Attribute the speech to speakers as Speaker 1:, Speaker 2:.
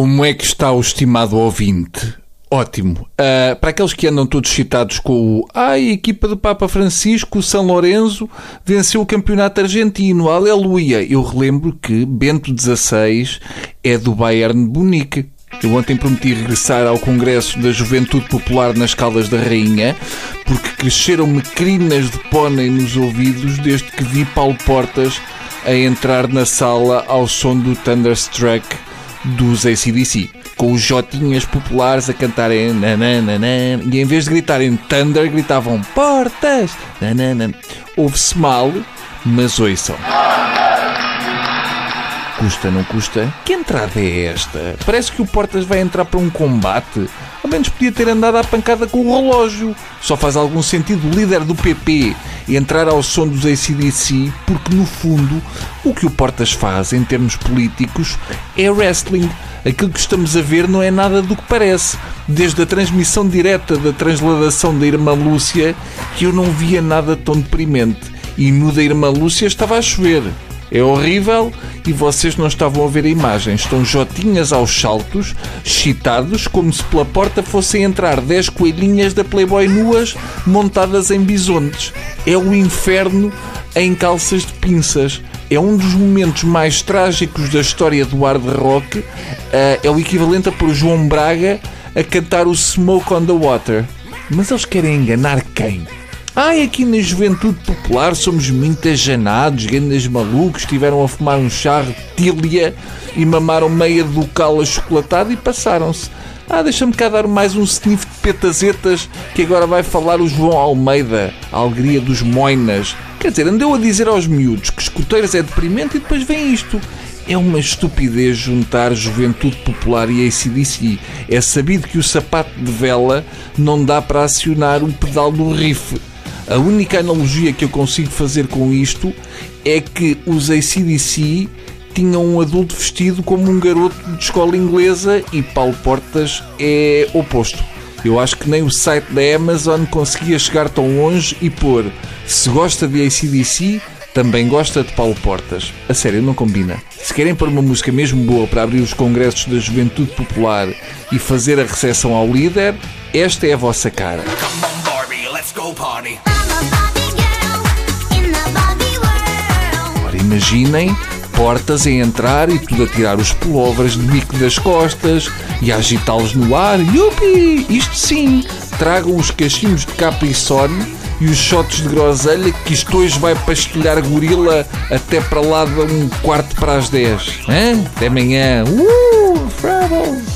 Speaker 1: Como é que está o estimado ouvinte? Ótimo. Uh, para aqueles que andam todos citados com o ah, a equipa do Papa Francisco, São Lourenço, venceu o campeonato argentino, aleluia. Eu relembro que Bento XVI é do Bayern Munique. Eu ontem prometi regressar ao Congresso da Juventude Popular nas Caldas da Rainha, porque cresceram-me crinas de pônei nos ouvidos desde que vi Paulo Portas a entrar na sala ao som do Thunderstruck dos ACDC, com os jotinhas populares a cantarem nananana, e em vez de gritarem Thunder, gritavam Portas! Ouve-se mal, mas ouçam. Custa, não custa? Que entrada é esta? Parece que o Portas vai entrar para um combate. Ao menos podia ter andado à pancada com o relógio. Só faz algum sentido o líder do PP entrar ao som dos ACDC, porque no fundo o que o Portas faz em termos políticos é wrestling. Aquilo que estamos a ver não é nada do que parece. Desde a transmissão direta da transladação da Irmã Lúcia, que eu não via nada tão deprimente. E no da Irmã Lúcia estava a chover. É horrível e vocês não estavam a ver a imagem. Estão jotinhas aos saltos, excitados, como se pela porta fossem entrar 10 coelhinhas da Playboy nuas montadas em bisontes. É o inferno em calças de pinças. É um dos momentos mais trágicos da história do hard rock. Eh, é o equivalente a pôr João Braga a cantar o Smoke on the Water. Mas eles querem enganar quem? Ai, aqui na juventude popular somos muito ajanados, grandes malucos, estiveram a fumar um chá retília e mamaram meia do cal achocolatado e passaram-se. Ah, deixa-me cá dar mais um sniff de petazetas que agora vai falar o João Almeida, a alegria dos moinas. Quer dizer, andeu a dizer aos miúdos que escuteiros é deprimente e depois vem isto. É uma estupidez juntar juventude popular e ACDC. É sabido que o sapato de vela não dá para acionar o pedal do riff. A única analogia que eu consigo fazer com isto é que os ACDC tinham um adulto vestido como um garoto de escola inglesa e Paulo Portas é oposto. Eu acho que nem o site da Amazon conseguia chegar tão longe e pôr se gosta de ACDC, também gosta de Paulo Portas. A sério, não combina. Se querem pôr uma música mesmo boa para abrir os congressos da Juventude Popular e fazer a recepção ao líder, esta é a vossa cara. Let's go party. Imaginem portas a entrar e tudo a tirar os pullovers de bico das costas e a agitá-los no ar. Yupi! Isto sim! Tragam os cachinhos de Capricorn e os shots de groselha que isto hoje vai pastelhar gorila até para lá de um quarto para as 10. Hã? Até amanhã. Uh!